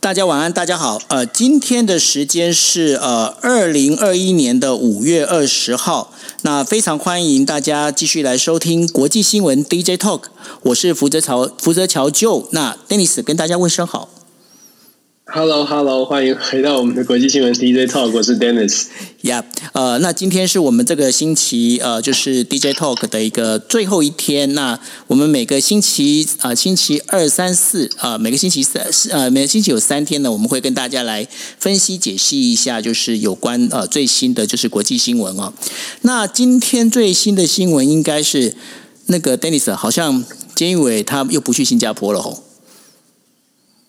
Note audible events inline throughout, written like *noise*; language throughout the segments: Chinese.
大家晚安，大家好。呃，今天的时间是呃二零二一年的五月二十号。那非常欢迎大家继续来收听国际新闻 DJ Talk。我是福泽桥，福泽桥就那 Dennis 跟大家问声好。Hello，Hello，欢迎回到我们的国际新闻 DJ Talk，我是 Dennis。Yeah，呃，那今天是我们这个星期呃，就是 DJ Talk 的一个最后一天。那我们每个星期啊，星期二、三、四啊，每个星期三呃，每个星期有三天呢，我们会跟大家来分析解析一下，就是有关呃最新的就是国际新闻哦。那今天最新的新闻应该是那个 Dennis，好像监狱委他又不去新加坡了哦。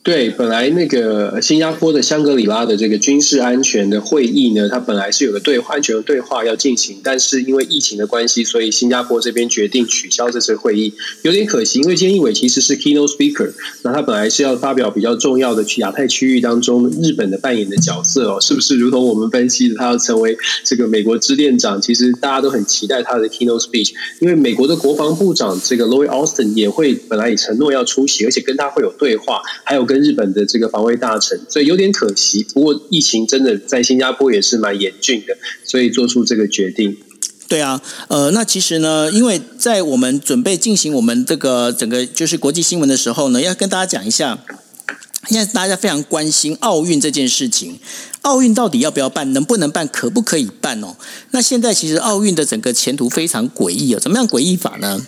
对，本来那个新加坡的香格里拉的这个军事安全的会议呢，它本来是有个对话安全的对话要进行，但是因为疫情的关系，所以新加坡这边决定取消这次会议，有点可惜。因为菅义伟其实是 keynote speaker，那他本来是要发表比较重要的去亚太区域当中日本的扮演的角色哦，是不是？如同我们分析的，他要成为这个美国支店长，其实大家都很期待他的 keynote speech，因为美国的国防部长这个 Lloyd Austin 也会本来也承诺要出席，而且跟他会有对话，还有。跟日本的这个防卫大臣，所以有点可惜。不过疫情真的在新加坡也是蛮严峻的，所以做出这个决定。对啊，呃，那其实呢，因为在我们准备进行我们这个整个就是国际新闻的时候呢，要跟大家讲一下，现在大家非常关心奥运这件事情，奥运到底要不要办，能不能办，可不可以办哦？那现在其实奥运的整个前途非常诡异哦，怎么样诡异法呢？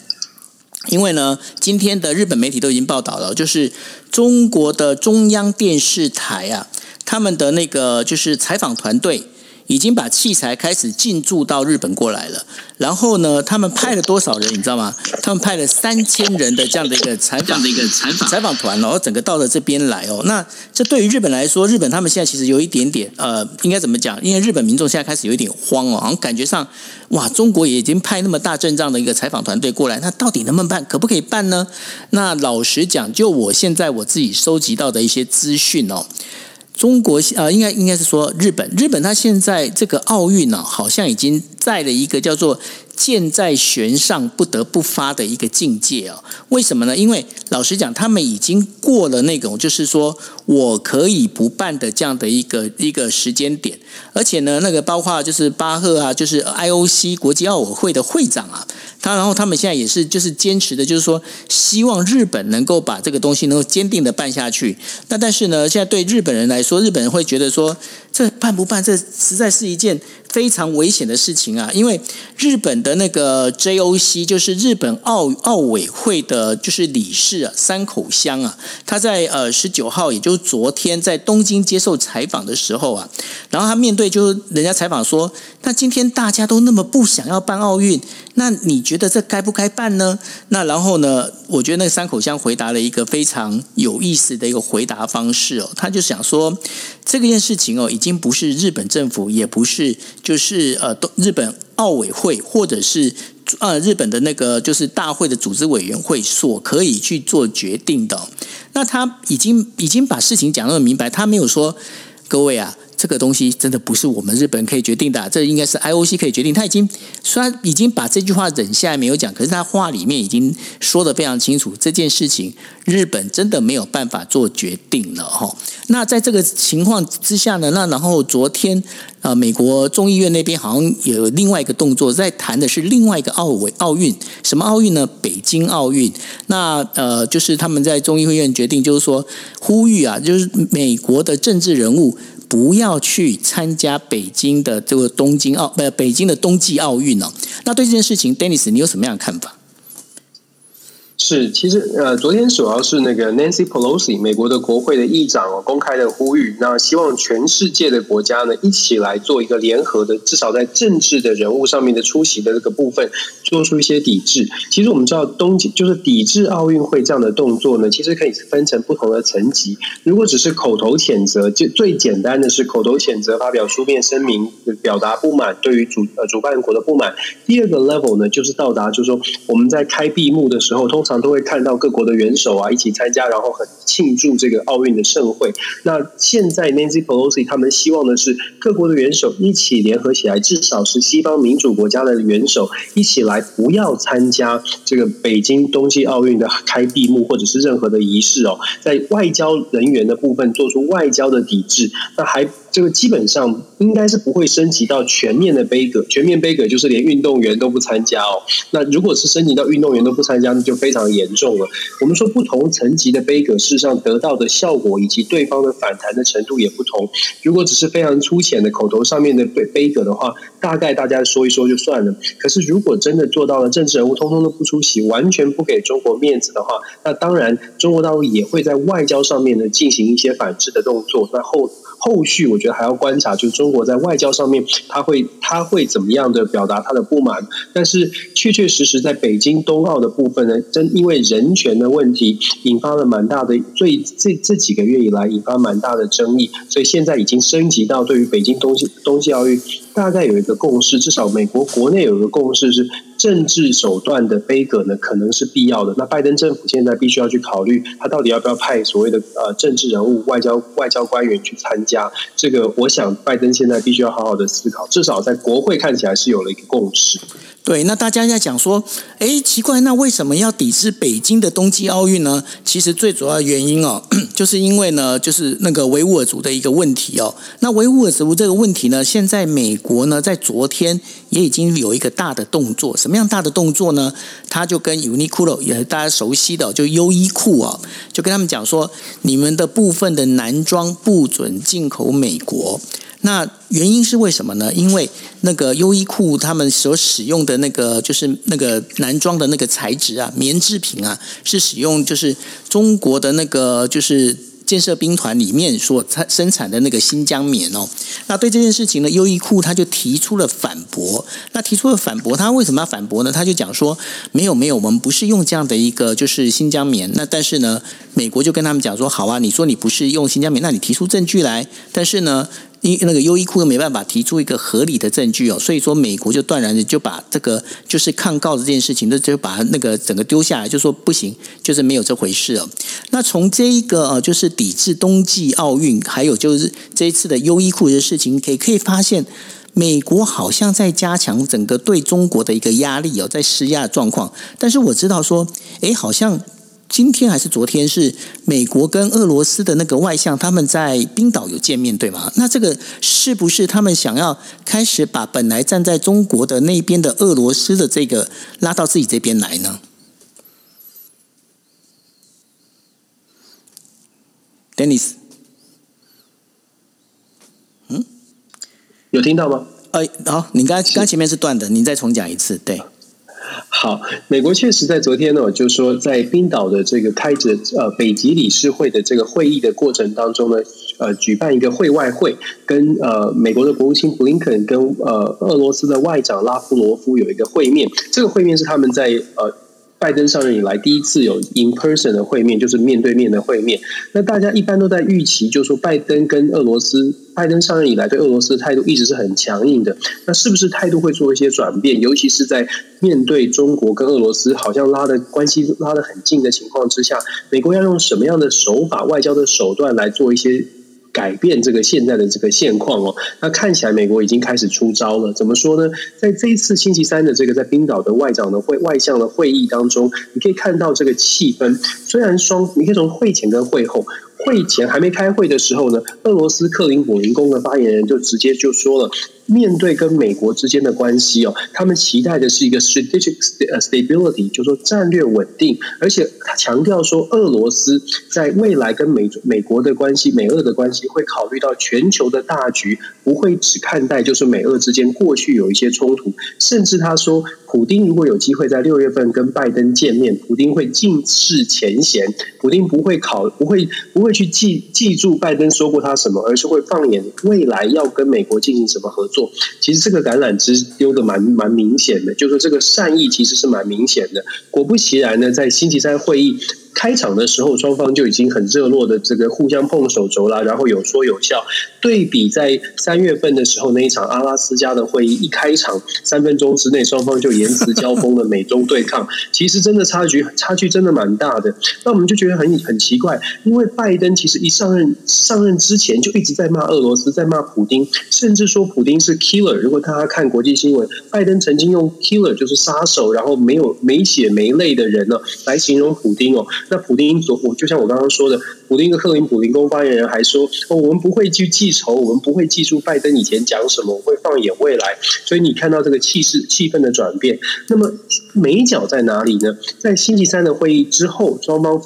因为呢，今天的日本媒体都已经报道了，就是中国的中央电视台啊，他们的那个就是采访团队。已经把器材开始进驻到日本过来了，然后呢，他们派了多少人，你知道吗？他们派了三千人的这样的一个采访的一个采访采访团，然后整个到了这边来哦。那这对于日本来说，日本他们现在其实有一点点呃，应该怎么讲？因为日本民众现在开始有一点慌哦，好像感觉上哇，中国也已经派那么大阵仗的一个采访团队过来，那到底能不能办？可不可以办呢？那老实讲，就我现在我自己收集到的一些资讯哦。中国啊，应该应该是说日本，日本它现在这个奥运呢，好像已经在了一个叫做。箭在弦上，不得不发的一个境界啊！为什么呢？因为老实讲，他们已经过了那种就是说我可以不办的这样的一个一个时间点，而且呢，那个包括就是巴赫啊，就是 IOC 国际奥委会的会长啊，他然后他们现在也是就是坚持的，就是说希望日本能够把这个东西能够坚定的办下去。那但是呢，现在对日本人来说，日本人会觉得说，这办不办，这实在是一件。非常危险的事情啊！因为日本的那个 JOC 就是日本奥奥委会的，就是理事啊，山口香啊，他在呃十九号，也就是昨天在东京接受采访的时候啊，然后他面对就是人家采访说，那今天大家都那么不想要办奥运，那你觉得这该不该办呢？那然后呢，我觉得那个山口香回答了一个非常有意思的一个回答方式哦，他就想说这件事情哦，已经不是日本政府，也不是。就是呃，日本奥委会或者是呃日本的那个就是大会的组织委员会所可以去做决定的。那他已经已经把事情讲那么明白，他没有说各位啊。这个东西真的不是我们日本可以决定的，这应该是 IOC 可以决定。他已经虽然已经把这句话忍下来没有讲，可是他话里面已经说的非常清楚，这件事情日本真的没有办法做决定了哈。那在这个情况之下呢，那然后昨天呃，美国众议院那边好像有另外一个动作，在谈的是另外一个奥委奥运，什么奥运呢？北京奥运。那呃，就是他们在众议院决定，就是说呼吁啊，就是美国的政治人物。不要去参加北京的这个东京奥不北京的冬季奥运哦。那对这件事情，Dennis，你有什么样的看法？是，其实呃，昨天主要是那个 Nancy Pelosi 美国的国会的议长哦，公开的呼吁，那希望全世界的国家呢一起来做一个联合的，至少在政治的人物上面的出席的这个部分，做出一些抵制。其实我们知道，东京就是抵制奥运会这样的动作呢，其实可以分成不同的层级。如果只是口头谴责，就最简单的是口头谴责，发表书面声明，表达不满，对于主呃主办国的不满。第二个 level 呢，就是到达，就是说我们在开闭幕的时候，通常常都会看到各国的元首啊一起参加，然后很庆祝这个奥运的盛会。那现在 Nancy Pelosi 他们希望的是各国的元首一起联合起来，至少是西方民主国家的元首一起来，不要参加这个北京冬季奥运的开闭幕或者是任何的仪式哦，在外交人员的部分做出外交的抵制。那还这个基本上应该是不会升级到全面的杯葛，全面杯葛就是连运动员都不参加哦。那如果是升级到运动员都不参加，那就非常。严重了。我们说不同层级的杯葛，事实上得到的效果以及对方的反弹的程度也不同。如果只是非常粗浅的口头上面的杯杯葛的话，大概大家说一说就算了。可是如果真的做到了政治人物通通都不出席，完全不给中国面子的话，那当然中国大陆也会在外交上面呢进行一些反制的动作。那后。后续我觉得还要观察，就是中国在外交上面，他会他会怎么样的表达他的不满？但是确确实实在北京冬奥的部分呢，真因为人权的问题，引发了蛮大的，最这这几个月以来引发蛮大的争议，所以现在已经升级到对于北京冬季冬季奥运。大概有一个共识，至少美国国内有一个共识是，政治手段的杯葛呢可能是必要的。那拜登政府现在必须要去考虑，他到底要不要派所谓的呃政治人物、外交外交官员去参加？这个，我想拜登现在必须要好好的思考。至少在国会看起来是有了一个共识。对，那大家在讲说，哎，奇怪，那为什么要抵制北京的冬季奥运呢？其实最主要原因哦，*clears throat* 就是因为呢，就是那个维吾尔族的一个问题哦。那维吾尔族这个问题呢，现在美国呢，在昨天也已经有一个大的动作。什么样大的动作呢？他就跟 Uniqlo 也是大家熟悉的，就优衣库啊，就跟他们讲说，你们的部分的男装不准进口美国。那原因是为什么呢？因为那个优衣库他们所使用的那个就是那个男装的那个材质啊，棉制品啊，是使用就是中国的那个就是建设兵团里面所产生产的那个新疆棉哦。那对这件事情呢，优衣库他就提出了反驳。那提出了反驳，他为什么要反驳呢？他就讲说，没有没有，我们不是用这样的一个就是新疆棉。那但是呢，美国就跟他们讲说，好啊，你说你不是用新疆棉，那你提出证据来。但是呢。因那个优衣库又没办法提出一个合理的证据哦，所以说美国就断然的就把这个就是抗告这件事情，那就把那个整个丢下来，就说不行，就是没有这回事哦。那从这一个呃，就是抵制冬季奥运，还有就是这一次的优衣库的事情，可以可以发现，美国好像在加强整个对中国的一个压力哦，在施压的状况。但是我知道说，哎，好像。今天还是昨天是美国跟俄罗斯的那个外相他们在冰岛有见面对吗？那这个是不是他们想要开始把本来站在中国的那边的俄罗斯的这个拉到自己这边来呢？Dennis，嗯，有听到吗？哎，好，你刚刚前面是断的，你再重讲一次，对。好，美国确实在昨天呢，就说在冰岛的这个开着呃北极理事会的这个会议的过程当中呢，呃举办一个会外会，跟呃美国的国务卿布林肯跟呃俄罗斯的外长拉夫罗夫有一个会面，这个会面是他们在呃。拜登上任以来第一次有 in person 的会面，就是面对面的会面。那大家一般都在预期，就是说拜登跟俄罗斯，拜登上任以来对俄罗斯的态度一直是很强硬的。那是不是态度会做一些转变？尤其是在面对中国跟俄罗斯好像拉的关系拉得很近的情况之下，美国要用什么样的手法、外交的手段来做一些？改变这个现在的这个现况哦，那看起来美国已经开始出招了。怎么说呢？在这一次星期三的这个在冰岛的外长的会外相的会议当中，你可以看到这个气氛。虽然双，你可以从会前跟会后。会前还没开会的时候呢，俄罗斯克林姆林宫的发言人就直接就说了，面对跟美国之间的关系哦，他们期待的是一个 strategic stability，就说战略稳定，而且他强调说，俄罗斯在未来跟美美国的关系、美俄的关系会考虑到全球的大局，不会只看待就是美俄之间过去有一些冲突，甚至他说，普丁如果有机会在六月份跟拜登见面，普丁会尽释前嫌，普丁不会考不会不会去记记住拜登说过他什么，而是会放眼未来要跟美国进行什么合作。其实这个橄榄枝丢的蛮蛮明显的，就是说这个善意其实是蛮明显的。果不其然呢，在星期三会议。开场的时候，双方就已经很热络的这个互相碰手肘啦，然后有说有笑。对比在三月份的时候那一场阿拉斯加的会议，一开场三分钟之内，双方就言辞交锋的，美中对抗。*laughs* 其实真的差距差距真的蛮大的。那我们就觉得很很奇怪，因为拜登其实一上任上任之前就一直在骂俄罗斯，在骂普丁，甚至说普丁是 killer。如果大家看国际新闻，拜登曾经用 killer 就是杀手，然后没有没血没泪的人呢，来形容普丁哦。那普丁昨我就像我刚刚说的，普丁的克林普林宫发言人还说：“，我们不会去记仇，我们不会记住拜登以前讲什么，我会放眼未来。”所以你看到这个气势、气氛的转变。那么美角在哪里呢？在星期三的会议之后，双方。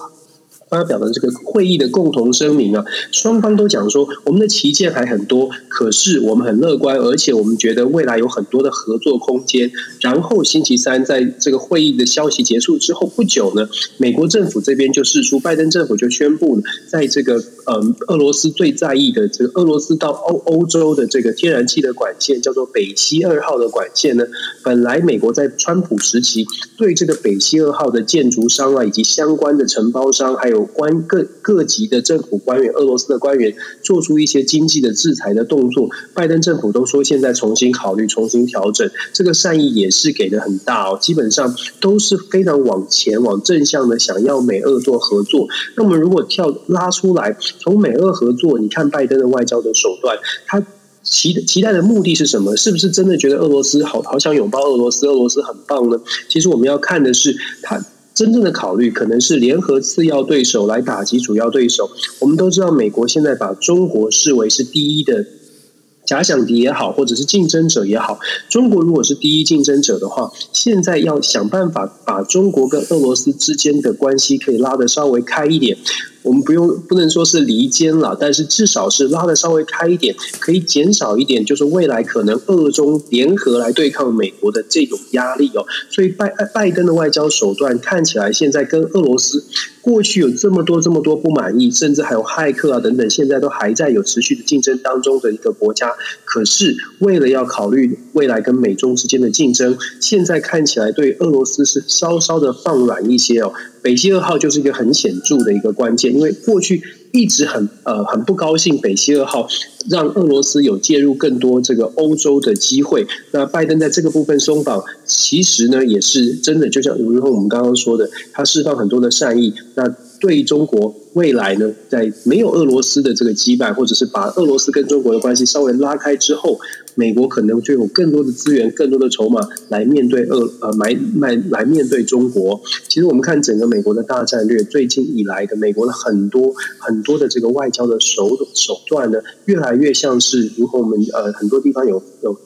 发表的这个会议的共同声明啊，双方都讲说，我们的旗舰还很多，可是我们很乐观，而且我们觉得未来有很多的合作空间。然后星期三在这个会议的消息结束之后不久呢，美国政府这边就释出，拜登政府就宣布了，在这个嗯俄罗斯最在意的这个俄罗斯到欧欧洲的这个天然气的管线，叫做北溪二号的管线呢，本来美国在川普时期对这个北溪二号的建筑商啊，以及相关的承包商，还有关各各级的政府官员，俄罗斯的官员做出一些经济的制裁的动作，拜登政府都说现在重新考虑、重新调整，这个善意也是给的很大哦，基本上都是非常往前、往正向的，想要美俄做合作。那么如果跳拉出来，从美俄合作，你看拜登的外交的手段，他期期待的目的是什么？是不是真的觉得俄罗斯好好想拥抱俄罗斯，俄罗斯很棒呢？其实我们要看的是他。真正的考虑可能是联合次要对手来打击主要对手。我们都知道，美国现在把中国视为是第一的假想敌也好，或者是竞争者也好。中国如果是第一竞争者的话，现在要想办法把中国跟俄罗斯之间的关系可以拉得稍微开一点。我们不用不能说是离间了，但是至少是拉的稍微开一点，可以减少一点，就是未来可能俄中联合来对抗美国的这种压力哦。所以拜拜登的外交手段看起来现在跟俄罗斯过去有这么多这么多不满意，甚至还有骇客啊等等，现在都还在有持续的竞争当中的一个国家。可是为了要考虑未来跟美中之间的竞争，现在看起来对俄罗斯是稍稍的放软一些哦。北溪二号就是一个很显著的一个关键，因为过去一直很呃很不高兴北溪二号让俄罗斯有介入更多这个欧洲的机会。那拜登在这个部分松绑，其实呢也是真的，就像如同我们刚刚说的，他释放很多的善意。那对中国未来呢，在没有俄罗斯的这个羁绊，或者是把俄罗斯跟中国的关系稍微拉开之后。美国可能就有更多的资源、更多的筹码来面对俄呃买买来面对中国。其实我们看整个美国的大战略，最近以来的美国的很多很多的这个外交的手手段呢，越来越像是如果我们呃很多地方有有，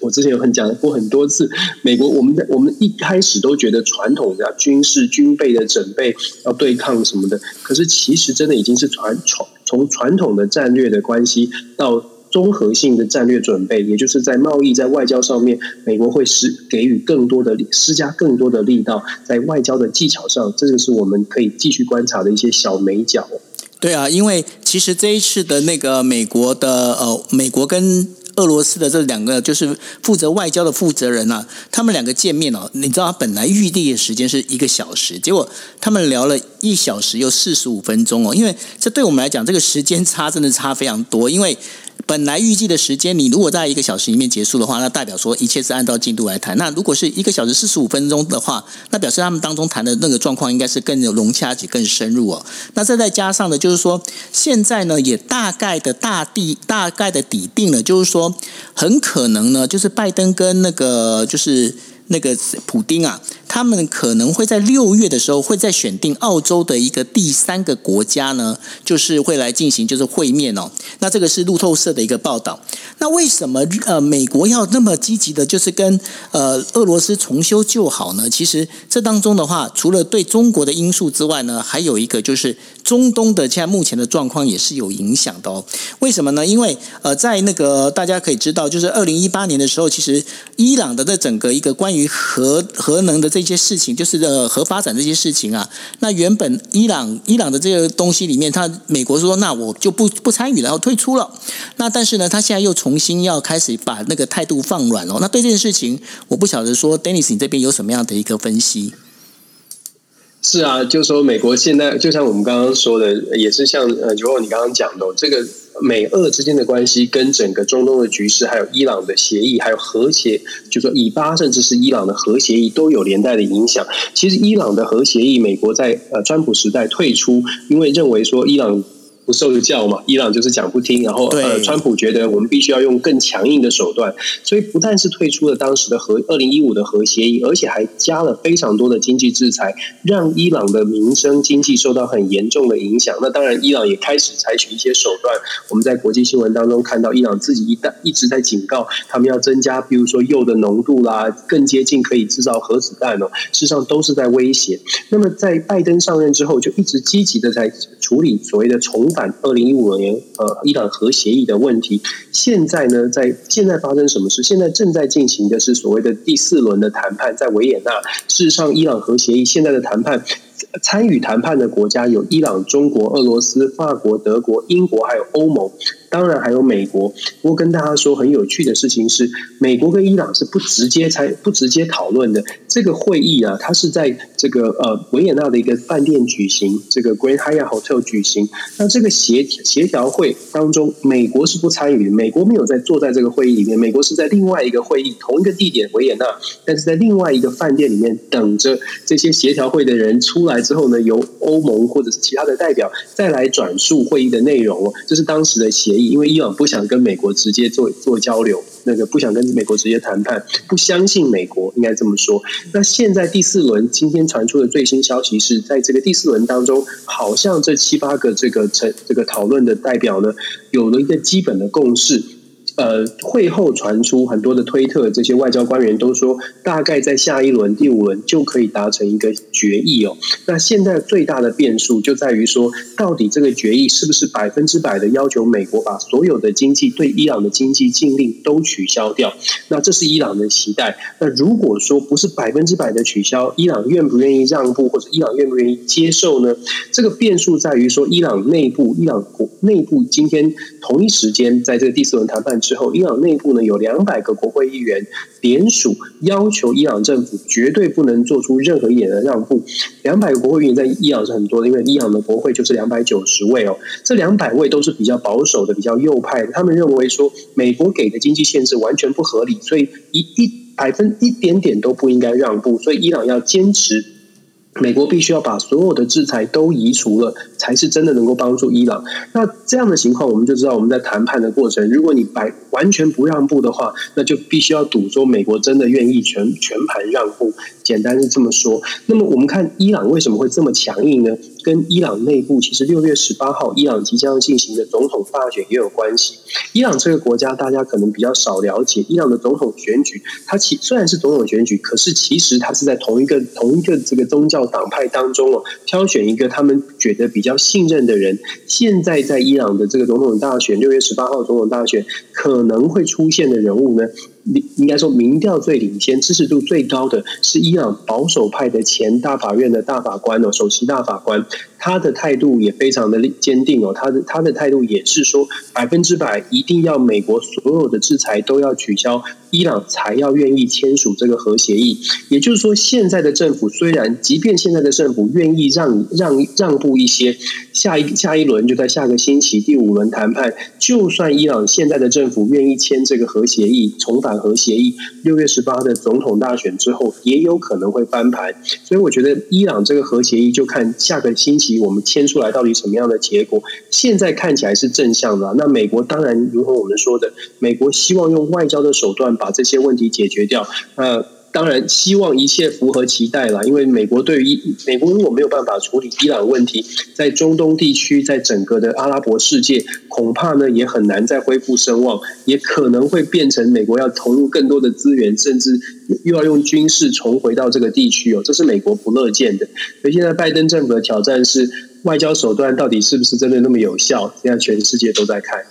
我之前有很讲过很多次，美国我们在我们一开始都觉得传统的军事军备的准备要对抗什么的，可是其实真的已经是传传从传统的战略的关系到。综合性的战略准备，也就是在贸易、在外交上面，美国会施给予更多的施加更多的力道，在外交的技巧上，这个是我们可以继续观察的一些小美角。对啊，因为其实这一次的那个美国的呃，美国跟。俄罗斯的这两个就是负责外交的负责人啊，他们两个见面哦，你知道他本来预定的时间是一个小时，结果他们聊了一小时又四十五分钟哦，因为这对我们来讲，这个时间差真的差非常多，因为。本来预计的时间，你如果在一个小时里面结束的话，那代表说一切是按照进度来谈。那如果是一个小时四十五分钟的话，那表示他们当中谈的那个状况应该是更有融洽且更深入哦。那再再加上呢，就是说现在呢也大概的大地大概的底定了，就是说很可能呢，就是拜登跟那个就是。那个普丁啊，他们可能会在六月的时候会再选定澳洲的一个第三个国家呢，就是会来进行就是会面哦。那这个是路透社的一个报道。那为什么呃美国要那么积极的，就是跟呃俄罗斯重修旧好呢？其实这当中的话，除了对中国的因素之外呢，还有一个就是中东的现在目前的状况也是有影响的哦。为什么呢？因为呃在那个大家可以知道，就是二零一八年的时候，其实伊朗的这整个一个关于核核能的这一些事情，就是呃核发展这些事情啊，那原本伊朗伊朗的这个东西里面，他美国说那我就不不参与了，然后退出了。那但是呢，他现在又重新要开始把那个态度放软了。那对这件事情，我不晓得说，Dennis 你这边有什么样的一个分析？是啊，就说美国现在就像我们刚刚说的，也是像呃，如果你刚刚讲的这个。美俄之间的关系跟整个中东的局势，还有伊朗的协议，还有和协，就说以巴甚至是伊朗的核协议都有连带的影响。其实伊朗的核协议，美国在呃川普时代退出，因为认为说伊朗。不受教嘛？伊朗就是讲不听，然后呃，川普觉得我们必须要用更强硬的手段，所以不但是退出了当时的核二零一五的核协议，而且还加了非常多的经济制裁，让伊朗的民生经济受到很严重的影响。那当然，伊朗也开始采取一些手段。我们在国际新闻当中看到，伊朗自己一旦一直在警告他们要增加，比如说铀的浓度啦，更接近可以制造核子弹哦，事实上都是在威胁。那么在拜登上任之后，就一直积极的在处理所谓的重返。二零一五年，呃，伊朗核协议的问题，现在呢，在现在发生什么事？现在正在进行的是所谓的第四轮的谈判，在维也纳。事实上，伊朗核协议现在的谈判，参与谈判的国家有伊朗、中国、俄罗斯、法国、德国、英国，还有欧盟。当然还有美国，不过跟大家说很有趣的事情是，美国跟伊朗是不直接参不直接讨论的。这个会议啊，它是在这个呃维也纳的一个饭店举行，这个 Grand Hyatt Hotel 举行。那这个协协调会当中，美国是不参与的，美国没有在坐在这个会议里面，美国是在另外一个会议，同一个地点维也纳，但是在另外一个饭店里面等着这些协调会的人出来之后呢，由欧盟或者是其他的代表再来转述会议的内容哦，这是当时的协。因为伊朗不想跟美国直接做做交流，那个不想跟美国直接谈判，不相信美国，应该这么说。那现在第四轮今天传出的最新消息是在这个第四轮当中，好像这七八个这个成这个讨论的代表呢，有了一个基本的共识。呃，会后传出很多的推特，这些外交官员都说，大概在下一轮第五轮就可以达成一个决议哦。那现在最大的变数就在于说，到底这个决议是不是百分之百的要求美国把所有的经济对伊朗的经济禁令都取消掉？那这是伊朗的期待。那如果说不是百分之百的取消，伊朗愿不愿意让步，或者伊朗愿不愿意接受呢？这个变数在于说，伊朗内部，伊朗国内部今天同一时间在这个第四轮谈判。之后，伊朗内部呢有两百个国会议员联署，要求伊朗政府绝对不能做出任何一点的让步。两百个国会议员在伊朗是很多的，因为伊朗的国会就是两百九十位哦。这两百位都是比较保守的、比较右派的，他们认为说美国给的经济限制完全不合理，所以一一百分一点点都不应该让步。所以伊朗要坚持。美国必须要把所有的制裁都移除了，才是真的能够帮助伊朗。那这样的情况，我们就知道我们在谈判的过程，如果你白完全不让步的话，那就必须要赌说美国真的愿意全全盘让步。简单是这么说。那么我们看伊朗为什么会这么强硬呢？跟伊朗内部其实六月十八号伊朗即将进行的总统大选也有关系。伊朗这个国家大家可能比较少了解，伊朗的总统选举，它其虽然是总统选举，可是其实它是在同一个同一个这个宗教党派当中哦，挑选一个他们觉得比较信任的人。现在在伊朗的这个总统大选，六月十八号总统大选可能会出现的人物呢？应该说，民调最领先、支持度最高的是伊朗保守派的前大法院的大法官哦，首席大法官。他的态度也非常的坚定哦，他的他的态度也是说百分之百一定要美国所有的制裁都要取消，伊朗才要愿意签署这个核协议。也就是说，现在的政府虽然，即便现在的政府愿意让让让步一些，下一下一轮就在下个星期第五轮谈判，就算伊朗现在的政府愿意签这个核协议，重返核协议，六月十八的总统大选之后，也有可能会翻盘。所以我觉得伊朗这个核协议就看下个星期。我们签出来到底什么样的结果？现在看起来是正向的。那美国当然如同我们说的，美国希望用外交的手段把这些问题解决掉。那当然希望一切符合期待了，因为美国对于美国如果没有办法处理伊朗问题，在中东地区，在整个的阿拉伯世界，恐怕呢也很难再恢复声望，也可能会变成美国要投入更多的资源，甚至又要用军事重回到这个地区哦，这是美国不乐见的。所以现在拜登政府的挑战是外交手段到底是不是真的那么有效？现在全世界都在看。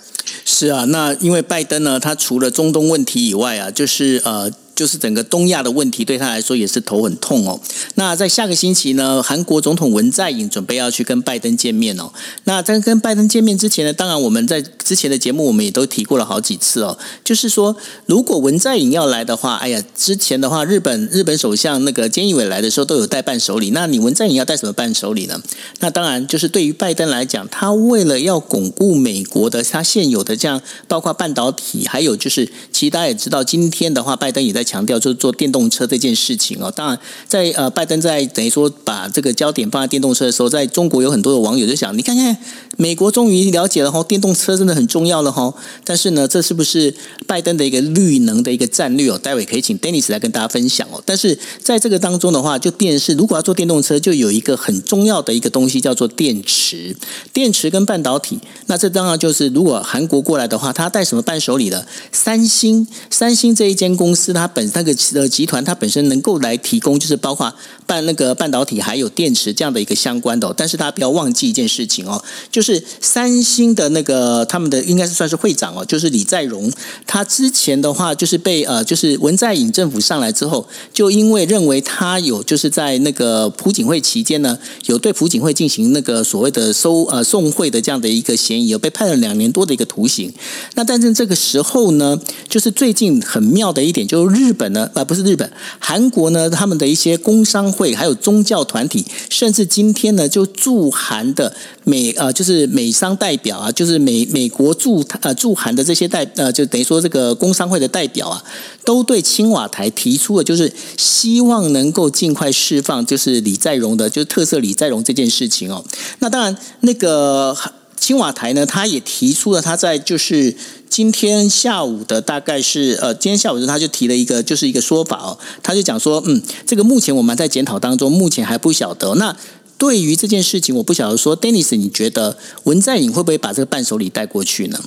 是啊，那因为拜登呢，他除了中东问题以外啊，就是呃。就是整个东亚的问题对他来说也是头很痛哦。那在下个星期呢，韩国总统文在寅准备要去跟拜登见面哦。那在跟拜登见面之前呢，当然我们在之前的节目我们也都提过了好几次哦。就是说，如果文在寅要来的话，哎呀，之前的话，日本日本首相那个菅义伟来的时候都有带伴手礼。那你文在寅要带什么伴手礼呢？那当然就是对于拜登来讲，他为了要巩固美国的他现有的这样，包括半导体，还有就是，其实大家也知道，今天的话，拜登也在。强调就是做电动车这件事情哦，当然，在呃，拜登在等于说把这个焦点放在电动车的时候，在中国有很多的网友就想，你看看美国终于了解了哈，电动车真的很重要了哈。但是呢，这是不是拜登的一个绿能的一个战略哦？待会可以请 Dennis 来跟大家分享哦。但是在这个当中的话，就电视如果要做电动车，就有一个很重要的一个东西叫做电池，电池跟半导体。那这当然就是如果韩国过来的话，他带什么伴手礼的？三星，三星这一间公司，它本那个呃集团，它本身能够来提供，就是包括半那个半导体还有电池这样的一个相关的。但是大家不要忘记一件事情哦，就是三星的那个他们的应该是算是会长哦，就是李在镕。他之前的话就是被呃，就是文在寅政府上来之后，就因为认为他有就是在那个朴槿惠期间呢，有对朴槿惠进行那个所谓的收呃送贿的这样的一个嫌疑，有被判了两年多的一个徒刑。那但是这个时候呢，就是最近很妙的一点，就是日。本呢？呃，不是日本，韩国呢？他们的一些工商会，还有宗教团体，甚至今天呢，就驻韩的美呃，就是美商代表啊，就是美美国驻呃驻韩的这些代呃，就等于说这个工商会的代表啊，都对青瓦台提出了，就是希望能够尽快释放，就是李在镕的，就是特色李在镕这件事情哦。那当然，那个。青瓦台呢，他也提出了他在就是今天下午的大概是呃，今天下午的他就提了一个就是一个说法哦，他就讲说，嗯，这个目前我们在检讨当中，目前还不晓得。那对于这件事情，我不晓得说，Dennis，你觉得文在寅会不会把这个伴手礼带过去呢？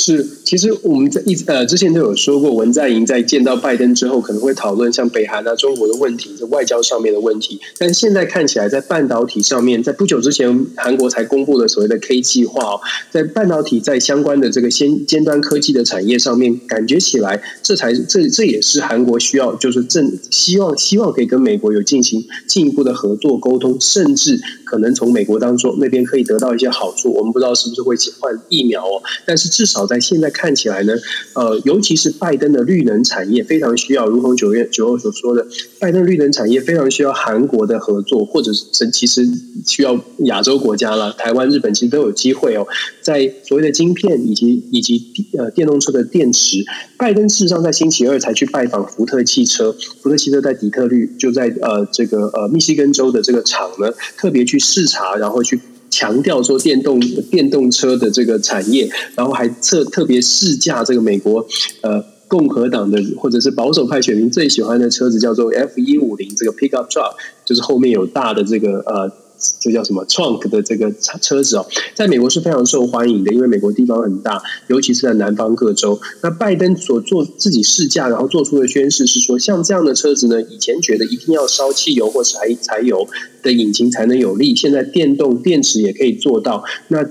是，其实我们在一呃之前都有说过，文在寅在见到拜登之后，可能会讨论像北韩啊、中国的问题，在外交上面的问题。但现在看起来，在半导体上面，在不久之前，韩国才公布了所谓的 K 计划哦，在半导体在相关的这个先尖端科技的产业上面，感觉起来，这才这这也是韩国需要，就是正希望希望可以跟美国有进行进一步的合作沟通，甚至可能从美国当中那边可以得到一些好处。我们不知道是不是会换疫苗哦，但是至少。在现在看起来呢，呃，尤其是拜登的绿能产业非常需要，如同九月九号所说的，拜登绿能产业非常需要韩国的合作，或者是其实需要亚洲国家了，台湾、日本其实都有机会哦。在所谓的晶片以及以及呃电动车的电池，拜登事实上在星期二才去拜访福特汽车，福特汽车在底特律就在呃这个呃密西根州的这个厂呢，特别去视察，然后去。强调说电动电动车的这个产业，然后还特特别试驾这个美国呃共和党的或者是保守派选民最喜欢的车子，叫做 F 一五零这个 pickup truck，就是后面有大的这个呃。这叫什么 trunk 的这个车子哦，在美国是非常受欢迎的，因为美国地方很大，尤其是在南方各州。那拜登所做自己试驾，然后做出的宣誓是说，像这样的车子呢，以前觉得一定要烧汽油或柴柴油的引擎才能有力，现在电动电池也可以做到。那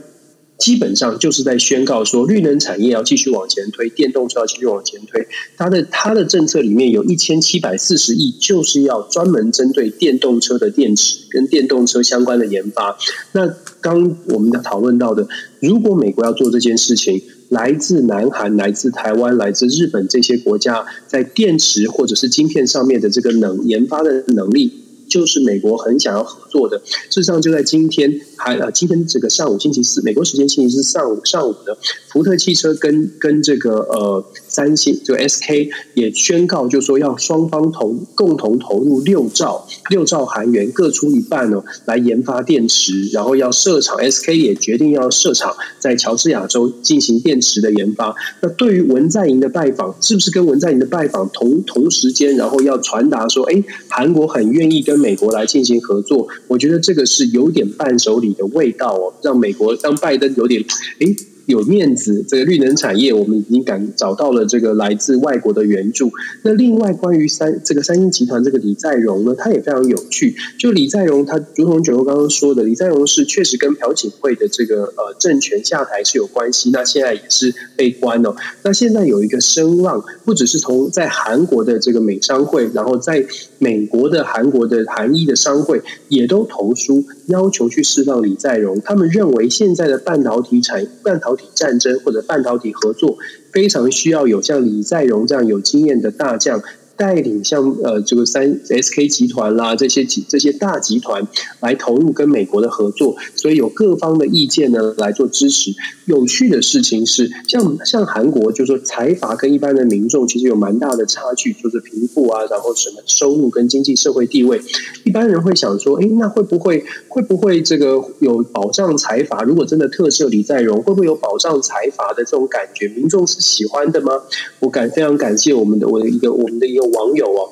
基本上就是在宣告说，绿能产业要继续往前推，电动车要继续往前推。它的它的政策里面有一千七百四十亿，就是要专门针对电动车的电池跟电动车相关的研发。那刚我们讨论到的，如果美国要做这件事情，来自南韩、来自台湾、来自日本这些国家，在电池或者是晶片上面的这个能研发的能力。就是美国很想要合作的。事实上，就在今天，还呃，今天这个上午星期四，美国时间星期四上午上午的，福特汽车跟跟这个呃三星就 SK 也宣告，就说要双方投共同投入六兆六兆韩元，各出一半哦，来研发电池，然后要设厂。SK 也决定要设厂在乔治亚州进行电池的研发。那对于文在寅的拜访，是不是跟文在寅的拜访同同时间，然后要传达说，哎，韩国很愿意跟美国来进行合作？我觉得这个是有点伴手礼的味道哦，让美国让拜登有点哎。有面子，这个绿能产业我们已经感找到了这个来自外国的援助。那另外关于三这个三星集团这个李在镕呢，他也非常有趣。就李在镕，他如同九欧刚刚说的，李在镕是确实跟朴槿惠的这个呃政权下台是有关系。那现在也是被关了。那现在有一个声浪，不只是从在韩国的这个美商会，然后在美国的韩国的韩裔的商会也都投书要求去释放李在镕。他们认为现在的半导体产半导战争或者半导体合作，非常需要有像李在镕这样有经验的大将。带领像呃这个三 S K 集团啦这些集这些大集团来投入跟美国的合作，所以有各方的意见呢来做支持。有趣的事情是，像像韩国，就是说财阀跟一般的民众其实有蛮大的差距，就是贫富啊，然后什么收入跟经济社会地位，一般人会想说，哎，那会不会会不会这个有保障财阀？如果真的特赦李在镕，会不会有保障财阀的这种感觉？民众是喜欢的吗？我感非常感谢我们的我的一个我们的一个。网友哦，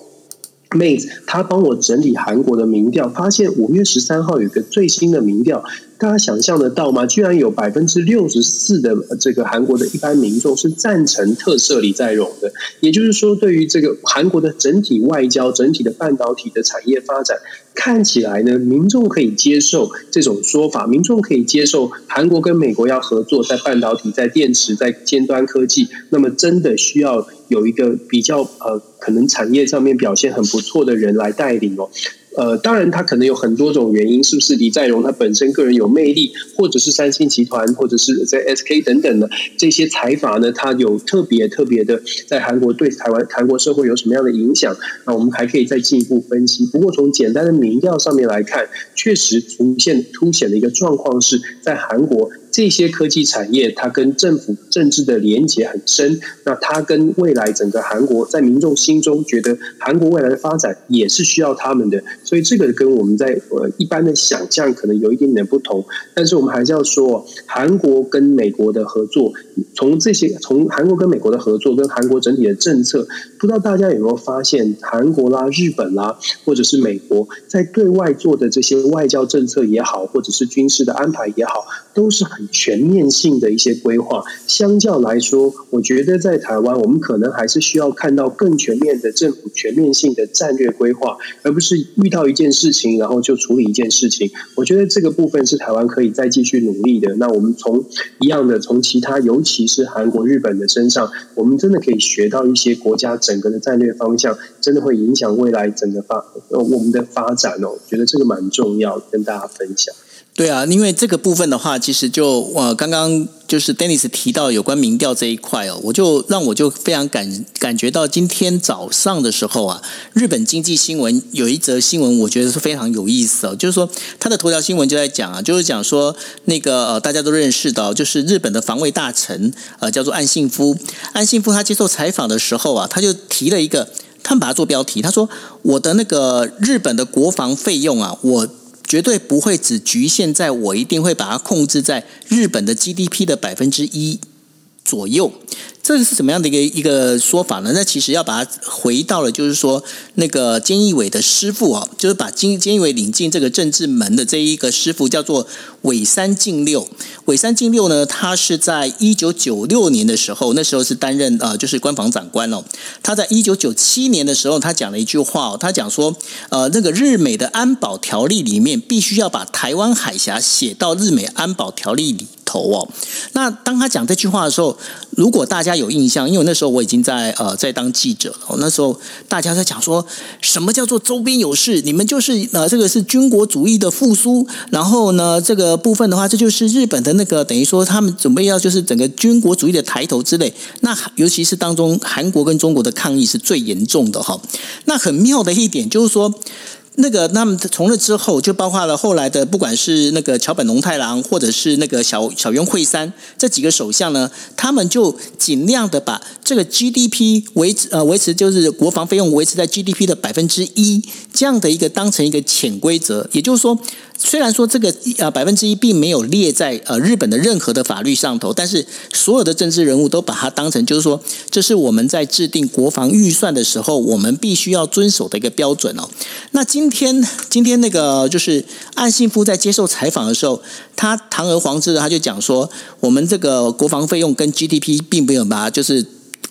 妹子，他帮我整理韩国的民调，发现五月十三号有一个最新的民调。大家想象得到吗？居然有百分之六十四的这个韩国的一般民众是赞成特赦李在镕的，也就是说，对于这个韩国的整体外交、整体的半导体的产业发展，看起来呢，民众可以接受这种说法，民众可以接受韩国跟美国要合作，在半导体、在电池、在尖端科技，那么真的需要有一个比较呃，可能产业上面表现很不错的人来带领哦。呃，当然，他可能有很多种原因，是不是李在镕他本身个人有魅力，或者是三星集团，或者是在 SK 等等的这些财阀呢？他有特别特别的在韩国对台湾韩国社会有什么样的影响？那我们还可以再进一步分析。不过从简单的民调上面来看，确实出现凸显的一个状况是在韩国。这些科技产业，它跟政府政治的连结很深。那它跟未来整个韩国，在民众心中觉得韩国未来的发展也是需要他们的。所以这个跟我们在呃一般的想象可能有一点点不同。但是我们还是要说，韩国跟美国的合作，从这些从韩国跟美国的合作，跟韩国整体的政策，不知道大家有没有发现，韩国啦、日本啦，或者是美国在对外做的这些外交政策也好，或者是军事的安排也好，都是很。全面性的一些规划，相较来说，我觉得在台湾，我们可能还是需要看到更全面的政府全面性的战略规划，而不是遇到一件事情然后就处理一件事情。我觉得这个部分是台湾可以再继续努力的。那我们从一样的，从其他，尤其是韩国、日本的身上，我们真的可以学到一些国家整个的战略方向，真的会影响未来整个发呃我们的发展哦。我觉得这个蛮重要，跟大家分享。对啊，因为这个部分的话，其实就呃，刚刚就是 Dennis 提到有关民调这一块哦，我就让我就非常感感觉到今天早上的时候啊，日本经济新闻有一则新闻，我觉得是非常有意思哦，就是说他的头条新闻就在讲啊，就是讲说那个呃大家都认识的，就是日本的防卫大臣呃叫做岸信夫，岸信夫他接受采访的时候啊，他就提了一个，他们把它做标题，他说我的那个日本的国防费用啊，我。绝对不会只局限在我一定会把它控制在日本的 GDP 的百分之一左右。这个是什么样的一个一个说法呢？那其实要把它回到了，就是说那个菅义伟的师傅啊，就是把菅菅义伟领进这个政治门的这一个师傅叫做尾山进六。尾山进六呢，他是在一九九六年的时候，那时候是担任呃，就是官房长官哦。他在一九九七年的时候，他讲了一句话哦，他讲说，呃，那个日美的安保条例里面，必须要把台湾海峡写到日美安保条例里头哦。那当他讲这句话的时候，如果大家有印象，因为那时候我已经在呃在当记者了。那时候大家在讲说什么叫做周边有事？你们就是呃这个是军国主义的复苏。然后呢，这个部分的话，这就是日本的那个等于说他们准备要就是整个军国主义的抬头之类。那尤其是当中韩国跟中国的抗议是最严重的哈。那很妙的一点就是说。那个，那么从那之后，就包括了后来的，不管是那个桥本龙太郎，或者是那个小小渊惠三这几个首相呢，他们就尽量的把这个 GDP 维持呃维持，就是国防费用维持在 GDP 的百分之一这样的一个当成一个潜规则，也就是说。虽然说这个呃百分之一并没有列在呃日本的任何的法律上头，但是所有的政治人物都把它当成就是说，这是我们在制定国防预算的时候，我们必须要遵守的一个标准哦。那今今天今天那个就是岸信夫在接受采访的时候，他堂而皇之的他就讲说，我们这个国防费用跟 GDP 并没有把就是。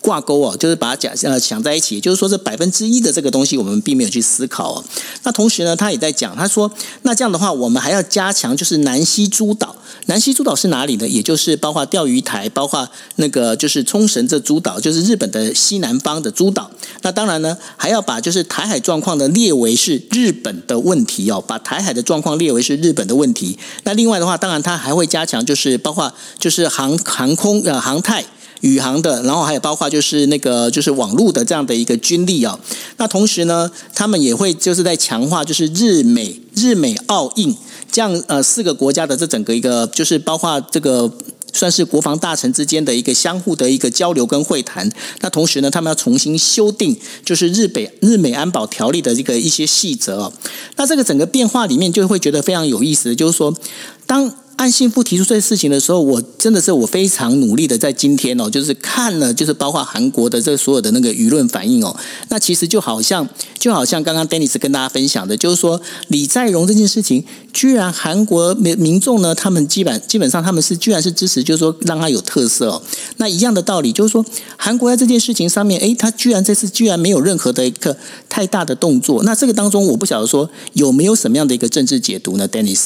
挂钩哦，就是把它讲呃想在一起，就是说这百分之一的这个东西，我们并没有去思考哦。那同时呢，他也在讲，他说那这样的话，我们还要加强，就是南西诸岛。南西诸岛是哪里呢？也就是包括钓鱼台，包括那个就是冲绳这诸岛，就是日本的西南方的诸岛。那当然呢，还要把就是台海状况的列为是日本的问题哦，把台海的状况列为是日本的问题。那另外的话，当然他还会加强，就是包括就是航航空呃航太。宇航的，然后还有包括就是那个就是网络的这样的一个军力啊。那同时呢，他们也会就是在强化就是日美日美澳印这样呃四个国家的这整个一个就是包括这个算是国防大臣之间的一个相互的一个交流跟会谈。那同时呢，他们要重新修订就是日北日美安保条例的这个一些细则。那这个整个变化里面就会觉得非常有意思，就是说当。按信夫提出这些事情的时候，我真的是我非常努力的在今天哦，就是看了，就是包括韩国的这所有的那个舆论反应哦。那其实就好像就好像刚刚 Dennis 跟大家分享的，就是说李在镕这件事情，居然韩国民民众呢，他们基本基本上他们是居然是支持，就是说让他有特色哦。那一样的道理，就是说韩国在这件事情上面，诶，他居然这次居然没有任何的一个太大的动作。那这个当中，我不晓得说有没有什么样的一个政治解读呢，Dennis？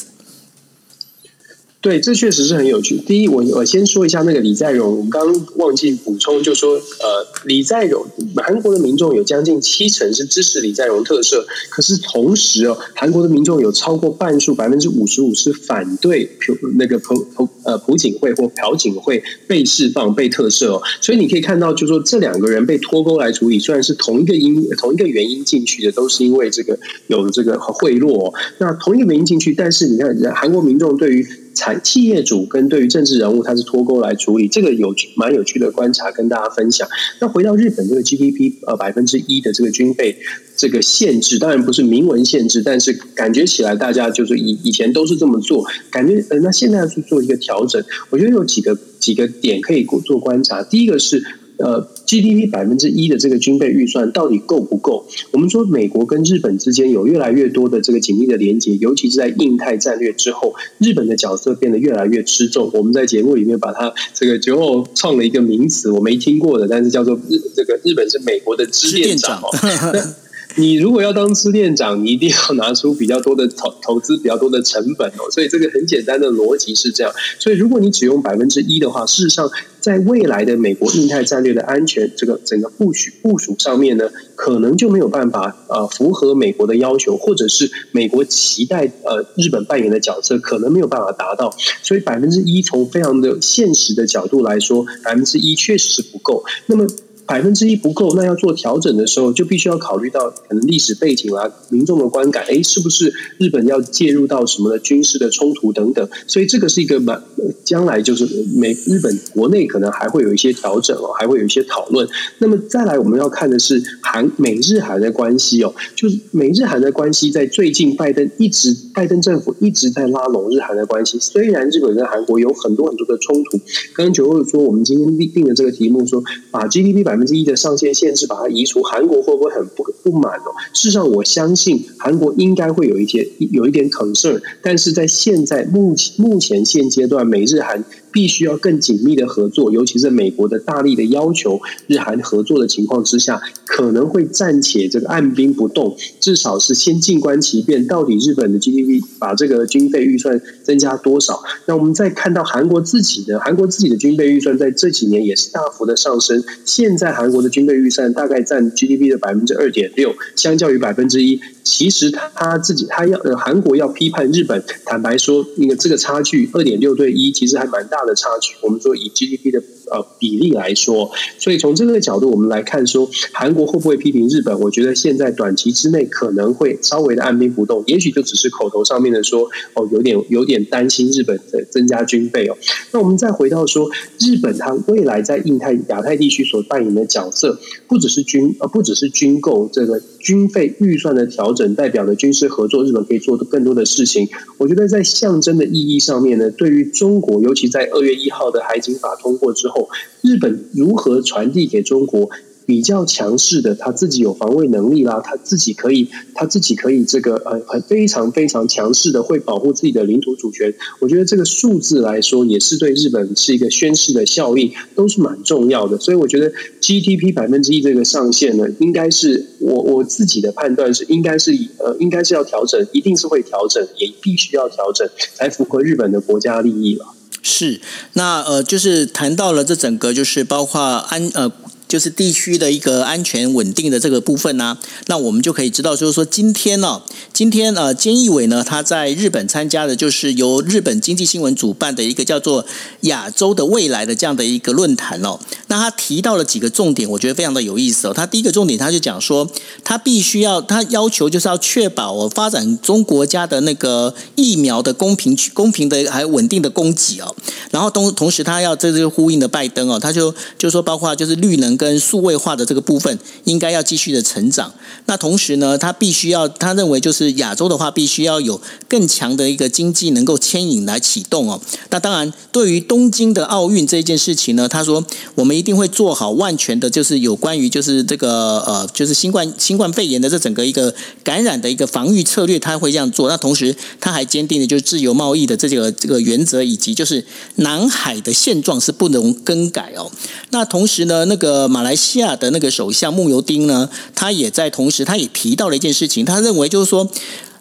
对，这确实是很有趣。第一，我我先说一下那个李在镕，我们刚刚忘记补充，就说呃，李在镕，韩国的民众有将近七成是支持李在镕特赦，可是同时哦，韩国的民众有超过半数，百分之五十五是反对朴那个朴朴呃朴槿惠或朴槿惠被释放被特赦。所以你可以看到，就说这两个人被脱钩来处理，虽然是同一个因同一个原因进去的，都是因为这个有这个贿赂，那同一个原因进去，但是你看韩国民众对于产企业主跟对于政治人物，他是脱钩来处理，这个有蛮有趣的观察跟大家分享。那回到日本这个 GDP 呃百分之一的这个军费这个限制，当然不是明文限制，但是感觉起来大家就是以以前都是这么做，感觉呃那现在要去做一个调整，我觉得有几个几个点可以做观察。第一个是。呃，GDP 百分之一的这个军备预算到底够不够？我们说美国跟日本之间有越来越多的这个紧密的连接，尤其是在印太战略之后，日本的角色变得越来越吃重。我们在节目里面把它这个最后创了一个名词，我没听过的，但是叫做日这个日本是美国的支店长。*laughs* 你如果要当支店长，你一定要拿出比较多的投投资，比较多的成本哦。所以这个很简单的逻辑是这样。所以如果你只用百分之一的话，事实上在未来的美国印太战略的安全这个整个部署部署上面呢，可能就没有办法呃符合美国的要求，或者是美国期待呃日本扮演的角色，可能没有办法达到。所以百分之一从非常的现实的角度来说，百分之一确实是不够。那么。百分之一不够，那要做调整的时候，就必须要考虑到可能历史背景啦、民众的观感，哎，是不是日本要介入到什么的军事的冲突等等？所以这个是一个蛮将来就是美日本国内可能还会有一些调整哦，还会有一些讨论。那么再来我们要看的是韩美日韩的关系哦，就是美日韩的关系在最近拜登一直拜登政府一直在拉拢日韩的关系，虽然日本跟韩国有很多很多的冲突。刚刚九二说我们今天定定的这个题目说把 GDP 百。分之一的上限限制，把它移除，韩国会不会很不不满呢？事实上，我相信韩国应该会有一些有一点 concern，但是在现在目前目前现阶段，美日韩。必须要更紧密的合作，尤其是美国的大力的要求，日韩合作的情况之下，可能会暂且这个按兵不动，至少是先静观其变。到底日本的 GDP 把这个军费预算增加多少？那我们再看到韩国自己的韩国自己的军费预算在这几年也是大幅的上升。现在韩国的军费预算大概占 GDP 的百分之二点六，相较于百分之一。其实他自己他要呃韩国要批判日本，坦白说，那个这个差距二点六对一，其实还蛮大的差距。我们说以 GDP 的呃比例来说，所以从这个角度我们来看，说韩国会不会批评日本？我觉得现在短期之内可能会稍微的按兵不动，也许就只是口头上面的说哦，有点有点担心日本的增加军费哦。那我们再回到说，日本它未来在印太亚太地区所扮演的角色，不只是军呃不只是军购这个军费预算的调整，代表的军事合作，日本可以做的更多的事情。我觉得在象征的意义上面呢，对于中国，尤其在二月一号的海警法通过之后，日本如何传递给中国？比较强势的，他自己有防卫能力啦，他自己可以，他自己可以这个呃，很非常非常强势的，会保护自己的领土主权。我觉得这个数字来说，也是对日本是一个宣示的效力，都是蛮重要的。所以我觉得 GDP 百分之一这个上限呢，应该是我我自己的判断是，应该是呃，应该是要调整，一定是会调整，也必须要调整，才符合日本的国家利益了。是，那呃，就是谈到了这整个，就是包括安呃。就是地区的一个安全稳定的这个部分呢，那我们就可以知道，就是说今天呢，今天呃，菅义伟呢，他在日本参加的就是由日本经济新闻主办的一个叫做“亚洲的未来”的这样的一个论坛哦。那他提到了几个重点，我觉得非常的有意思哦。他第一个重点，他就讲说，他必须要，他要求就是要确保我发展中国家的那个疫苗的公平、公平的还稳定的供给哦。然后同同时，他要这个呼应的拜登哦，他就就说，包括就是绿能。跟数位化的这个部分应该要继续的成长。那同时呢，他必须要，他认为就是亚洲的话，必须要有更强的一个经济能够牵引来启动哦。那当然，对于东京的奥运这件事情呢，他说我们一定会做好万全的，就是有关于就是这个呃，就是新冠新冠肺炎的这整个一个感染的一个防御策略，他会这样做。那同时，他还坚定的就是自由贸易的这个这个原则，以及就是南海的现状是不能更改哦。那同时呢，那个。马来西亚的那个首相慕尤丁呢，他也在同时，他也提到了一件事情，他认为就是说。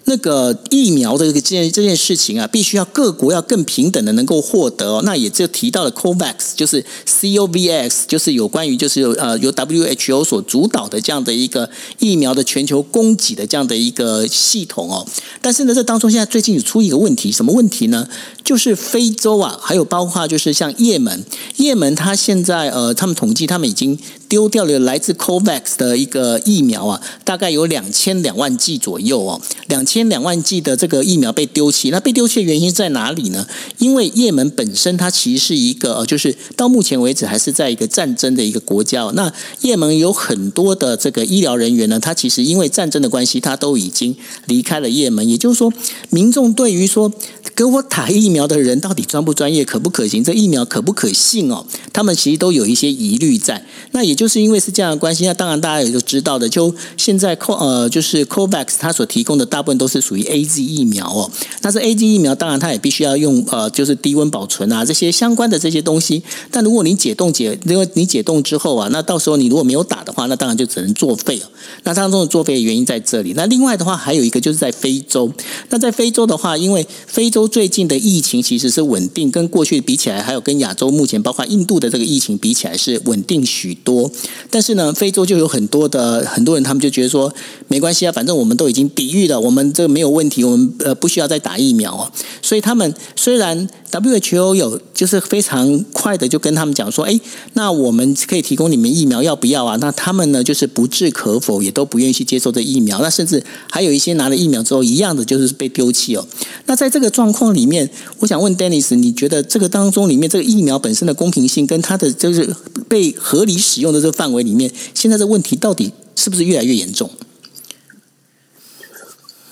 那个疫苗的这件这件事情啊，必须要各国要更平等的能够获得。那也就提到了 COVAX，就是 COVX，就是有关于就是呃由 WHO 所主导的这样的一个疫苗的全球供给的这样的一个系统哦。但是呢，这当中现在最近有出一个问题，什么问题呢？就是非洲啊，还有包括就是像也门，也门它现在呃，他们统计他们已经丢掉了来自 COVAX 的一个疫苗啊，大概有两千两万剂左右哦，两千。两万剂的这个疫苗被丢弃，那被丢弃的原因在哪里呢？因为也门本身它其实是一个，就是到目前为止还是在一个战争的一个国家。那也门有很多的这个医疗人员呢，他其实因为战争的关系，他都已经离开了也门。也就是说，民众对于说给我打疫苗的人到底专不专业、可不可行、这疫苗可不可信哦，他们其实都有一些疑虑在。那也就是因为是这样的关系，那当然大家也都知道的，就现在 Co 呃就是 COVAX 它所提供的大部分都是属于 A Z 疫苗哦，但是 A Z 疫苗当然它也必须要用呃，就是低温保存啊这些相关的这些东西。但如果你解冻解，因为你解冻之后啊，那到时候你如果没有打的话，那当然就只能作废了。那当中的作废的原因在这里。那另外的话还有一个就是在非洲。那在非洲的话，因为非洲最近的疫情其实是稳定，跟过去比起来，还有跟亚洲目前包括印度的这个疫情比起来是稳定许多。但是呢，非洲就有很多的很多人，他们就觉得说没关系啊，反正我们都已经抵御了，我们这个没有。问题，我们呃不需要再打疫苗哦，所以他们虽然 WHO 有就是非常快的就跟他们讲说，哎，那我们可以提供你们疫苗，要不要啊？那他们呢就是不置可否，也都不愿意去接受这疫苗。那甚至还有一些拿了疫苗之后，一样的就是被丢弃哦。那在这个状况里面，我想问 Dennis，你觉得这个当中里面这个疫苗本身的公平性，跟它的就是被合理使用的这个范围里面，现在的问题到底是不是越来越严重？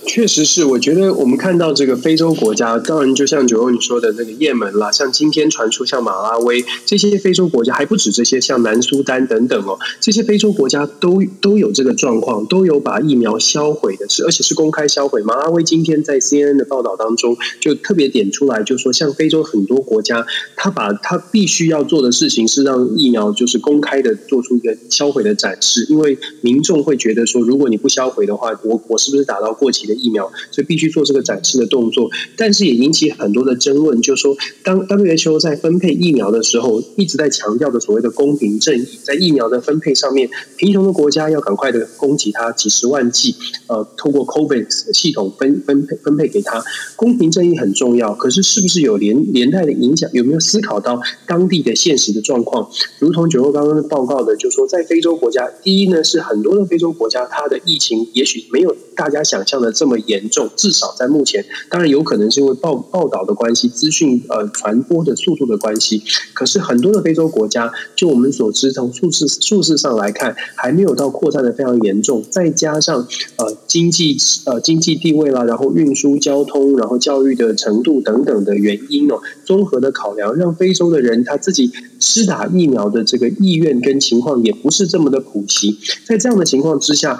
确实是，我觉得我们看到这个非洲国家，当然就像九欧你说的那个也门啦，像今天传出像马拉维这些非洲国家，还不止这些，像南苏丹等等哦，这些非洲国家都都有这个状况，都有把疫苗销毁的，事而且是公开销毁。马拉维今天在 CNN 的报道当中就特别点出来，就说像非洲很多国家，他把他必须要做的事情是让疫苗就是公开的做出一个销毁的展示，因为民众会觉得说，如果你不销毁的话，我我是不是打到过期的？疫苗，所以必须做这个展示的动作。但是也引起很多的争论，就是说，当 WHO 在分配疫苗的时候，一直在强调的所谓的公平正义，在疫苗的分配上面，贫穷的国家要赶快的供给他几十万剂，呃，透过 COVAX 系统分分配分配给他，公平正义很重要。可是是不是有连连带的影响？有没有思考到当地的现实的状况？如同九欧刚刚的报告的，就是说在非洲国家，第一呢是很多的非洲国家，它的疫情也许没有大家想象的这么严重，至少在目前，当然有可能是因为报报道的关系，资讯呃传播的速度的关系。可是很多的非洲国家，就我们所知，从数字数字上来看，还没有到扩散的非常严重。再加上呃经济呃经济地位啦，然后运输交通，然后教育的程度等等的原因哦，综合的考量，让非洲的人他自己施打疫苗的这个意愿跟情况也不是这么的普及。在这样的情况之下。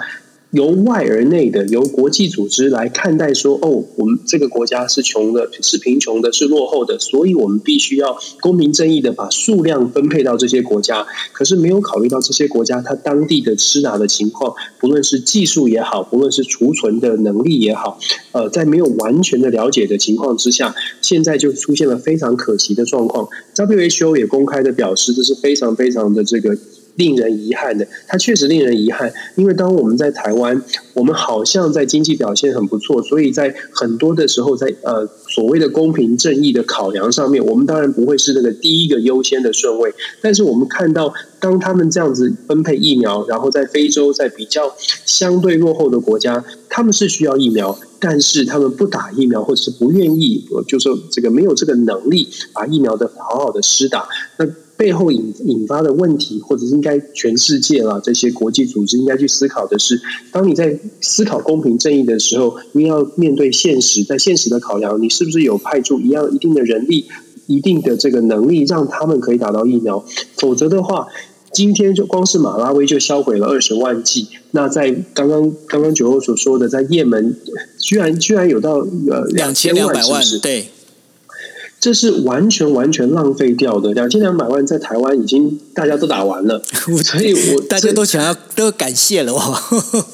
由外而内的，由国际组织来看待说，哦，我们这个国家是穷的，是贫穷的，是落后的，所以我们必须要公平正义的把数量分配到这些国家。可是没有考虑到这些国家它当地的吃拿的情况，不论是技术也好，不论是储存的能力也好，呃，在没有完全的了解的情况之下，现在就出现了非常可惜的状况。WHO 也公开的表示，这是非常非常的这个。令人遗憾的，它确实令人遗憾，因为当我们在台湾，我们好像在经济表现很不错，所以在很多的时候，在呃所谓的公平正义的考量上面，我们当然不会是那个第一个优先的顺位。但是我们看到，当他们这样子分配疫苗，然后在非洲，在比较相对落后的国家，他们是需要疫苗，但是他们不打疫苗，或者是不愿意，就是这个没有这个能力把疫苗的好好的施打，那。背后引引发的问题，或者是应该全世界啦，这些国际组织应该去思考的是：当你在思考公平正义的时候，你要面对现实，在现实的考量，你是不是有派出一样一定的人力、一定的这个能力，让他们可以打到疫苗？否则的话，今天就光是马拉维就销毁了二十万剂。那在刚刚刚刚九欧所说的，在也门居然居然有到呃两千两百万，对。这是完全完全浪费掉的，两千两百万在台湾已经大家都打完了，*laughs* 所以我大家都想要都感谢了哦。*laughs*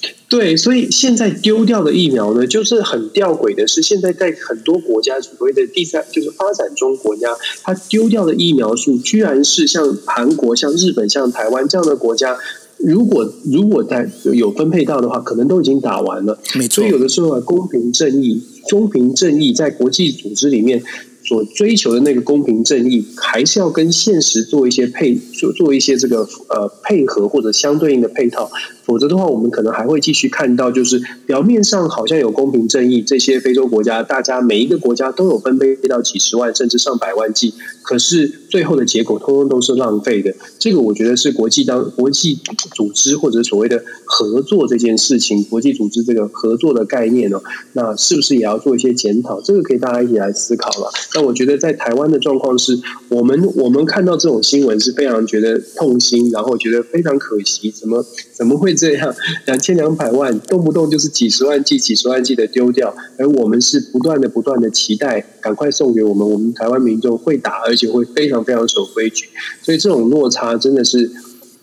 *laughs* 对，所以现在丢掉的疫苗呢，就是很吊诡的是，现在在很多国家所谓的第三就是发展中国家，它丢掉的疫苗数，居然是像韩国、像日本、像台湾这样的国家，如果如果在有分配到的话，可能都已经打完了。没错，所以有的时候啊，公平正义，公平正义在国际组织里面。所追求的那个公平正义，还是要跟现实做一些配做做一些这个呃配合或者相对应的配套。否则的话，我们可能还会继续看到，就是表面上好像有公平正义，这些非洲国家，大家每一个国家都有分配到几十万甚至上百万剂，可是最后的结果通通都是浪费的。这个我觉得是国际当国际组织或者所谓的合作这件事情，国际组织这个合作的概念呢，那是不是也要做一些检讨？这个可以大家一起来思考了。那我觉得在台湾的状况是，我们我们看到这种新闻是非常觉得痛心，然后觉得非常可惜，怎么怎么会？这样两千两百万，动不动就是几十万计、几十万计的丢掉，而我们是不断的、不断的期待，赶快送给我们，我们台湾民众会打，而且会非常非常守规矩。所以这种落差真的是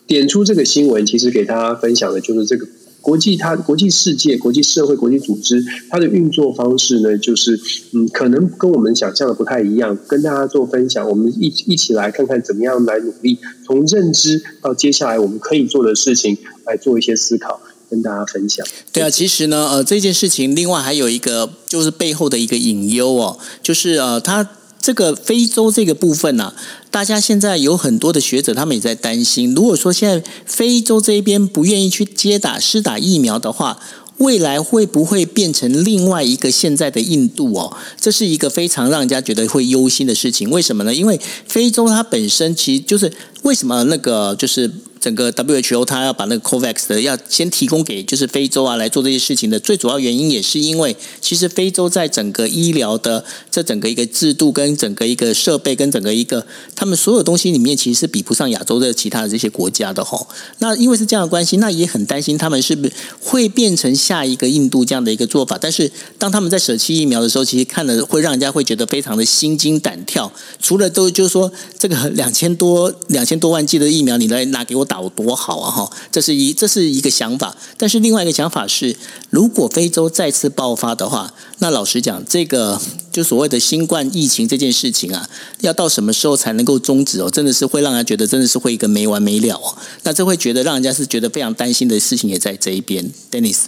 点出这个新闻，其实给大家分享的就是这个。国际它国际世界、国际社会、国际组织，它的运作方式呢，就是嗯，可能跟我们想象的不太一样。跟大家做分享，我们一一起来看看怎么样来努力，从认知到接下来我们可以做的事情来做一些思考，跟大家分享。对啊，其实呢，呃，这件事情另外还有一个就是背后的一个隐忧哦，就是呃，它。这个非洲这个部分呢，大家现在有很多的学者，他们也在担心。如果说现在非洲这一边不愿意去接打施打疫苗的话，未来会不会变成另外一个现在的印度哦？这是一个非常让人家觉得会忧心的事情。为什么呢？因为非洲它本身其实就是为什么那个就是。整个 WHO 它要把那个 COVAX 的要先提供给就是非洲啊来做这些事情的最主要原因也是因为其实非洲在整个医疗的这整个一个制度跟整个一个设备跟整个一个他们所有东西里面其实是比不上亚洲的其他的这些国家的吼。那因为是这样的关系，那也很担心他们是不是会变成下一个印度这样的一个做法。但是当他们在舍弃疫苗的时候，其实看了会让人家会觉得非常的心惊胆跳。除了都就是说这个两千多两千多万剂的疫苗你来拿给我打。我多好啊！哈，这是一这是一个想法。但是另外一个想法是，如果非洲再次爆发的话，那老实讲，这个就所谓的新冠疫情这件事情啊，要到什么时候才能够终止哦？真的是会让人觉得真的是会一个没完没了哦。那这会觉得让人家是觉得非常担心的事情也在这一边，Dennis。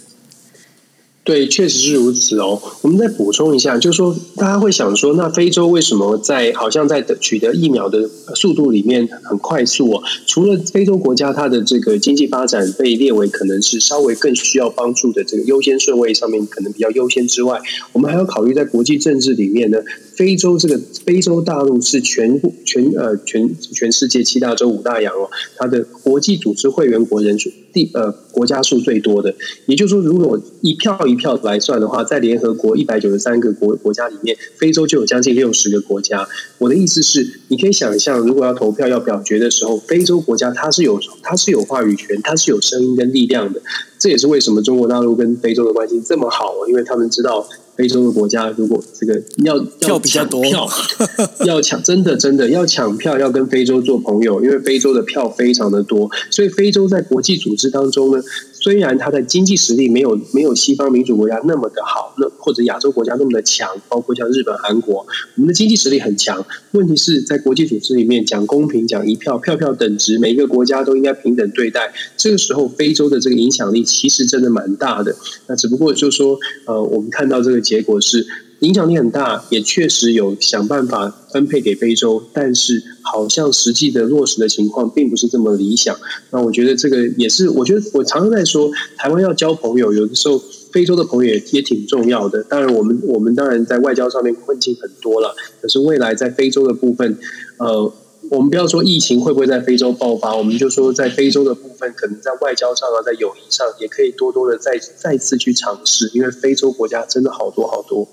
对，确实是如此哦。我们再补充一下，就是说，大家会想说，那非洲为什么在好像在取得疫苗的速度里面很快速哦？除了非洲国家它的这个经济发展被列为可能是稍微更需要帮助的这个优先顺位上面可能比较优先之外，我们还要考虑在国际政治里面呢，非洲这个非洲大陆是全全呃全全世界七大洲五大洋哦，它的国际组织会员国人数第呃国家数最多的，也就是说，如果一票一票来算的话，在联合国一百九十三个国国家里面，非洲就有将近六十个国家。我的意思是，你可以想象，如果要投票要表决的时候，非洲国家它是有它是有话语权，它是有声音跟力量的。这也是为什么中国大陆跟非洲的关系这么好，因为他们知道非洲的国家如果这个要票比较多票，*laughs* 要抢真的真的要抢票，要跟非洲做朋友，因为非洲的票非常的多，所以非洲在国际组织当中呢。虽然它的经济实力没有没有西方民主国家那么的好，那或者亚洲国家那么的强，包括像日本、韩国，我们的经济实力很强。问题是在国际组织里面讲公平、讲一票、票票等值，每一个国家都应该平等对待。这个时候，非洲的这个影响力其实真的蛮大的。那只不过就是说，呃，我们看到这个结果是。影响力很大，也确实有想办法分配给非洲，但是好像实际的落实的情况并不是这么理想。那我觉得这个也是，我觉得我常常在说，台湾要交朋友，有的时候非洲的朋友也也挺重要的。当然，我们我们当然在外交上面困境很多了，可是未来在非洲的部分，呃，我们不要说疫情会不会在非洲爆发，我们就说在非洲的部分，可能在外交上啊，在友谊上也可以多多的再再次去尝试，因为非洲国家真的好多好多。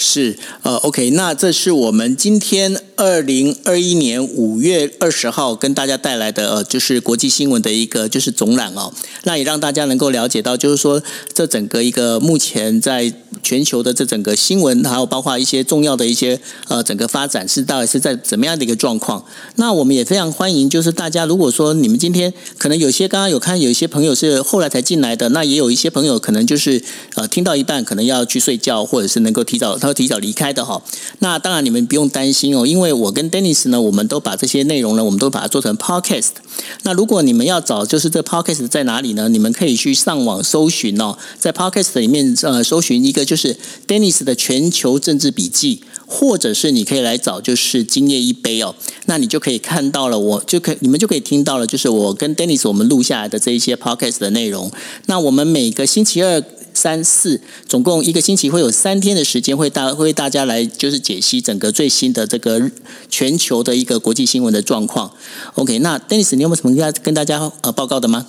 是，呃，OK，那这是我们今天二零二一年五月二十号跟大家带来的，呃，就是国际新闻的一个就是总览哦。那也让大家能够了解到，就是说这整个一个目前在全球的这整个新闻，还有包括一些重要的一些呃整个发展是到底是在怎么样的一个状况。那我们也非常欢迎，就是大家如果说你们今天可能有些刚刚有看，有一些朋友是后来才进来的，那也有一些朋友可能就是呃听到一半可能要去睡觉，或者是能够提早。要提早离开的哈，那当然你们不用担心哦，因为我跟 Dennis 呢，我们都把这些内容呢，我们都把它做成 Podcast。那如果你们要找就是这 Podcast 在哪里呢？你们可以去上网搜寻哦，在 Podcast 里面呃搜寻一个就是 Dennis 的全球政治笔记，或者是你可以来找就是今夜一杯哦，那你就可以看到了，我就可以你们就可以听到了，就是我跟 Dennis 我们录下来的这一些 Podcast 的内容。那我们每个星期二。三四，总共一个星期会有三天的时间，会大会大家来就是解析整个最新的这个全球的一个国际新闻的状况。OK，那 Dennis，你有没有什么要跟大家呃报告的吗？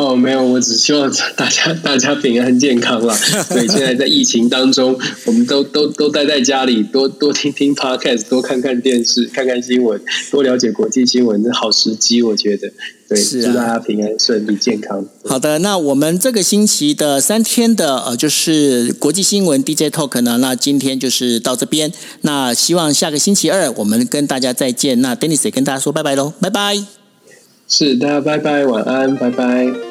哦，没有，我只希望大家大家平安健康啦。对，现在在疫情当中，我们都都都待在家里，多多听听 podcast，多看看电视，看看新闻，多了解国际新闻，这好时机，我觉得。对，祝大家平安顺利健康。好的，那我们这个星期的三天的呃，就是国际新闻 DJ talk 呢，那今天就是到这边。那希望下个星期二我们跟大家再见。那 Dennis 也跟大家说拜拜喽，拜拜。是，大家拜拜，晚安，拜拜。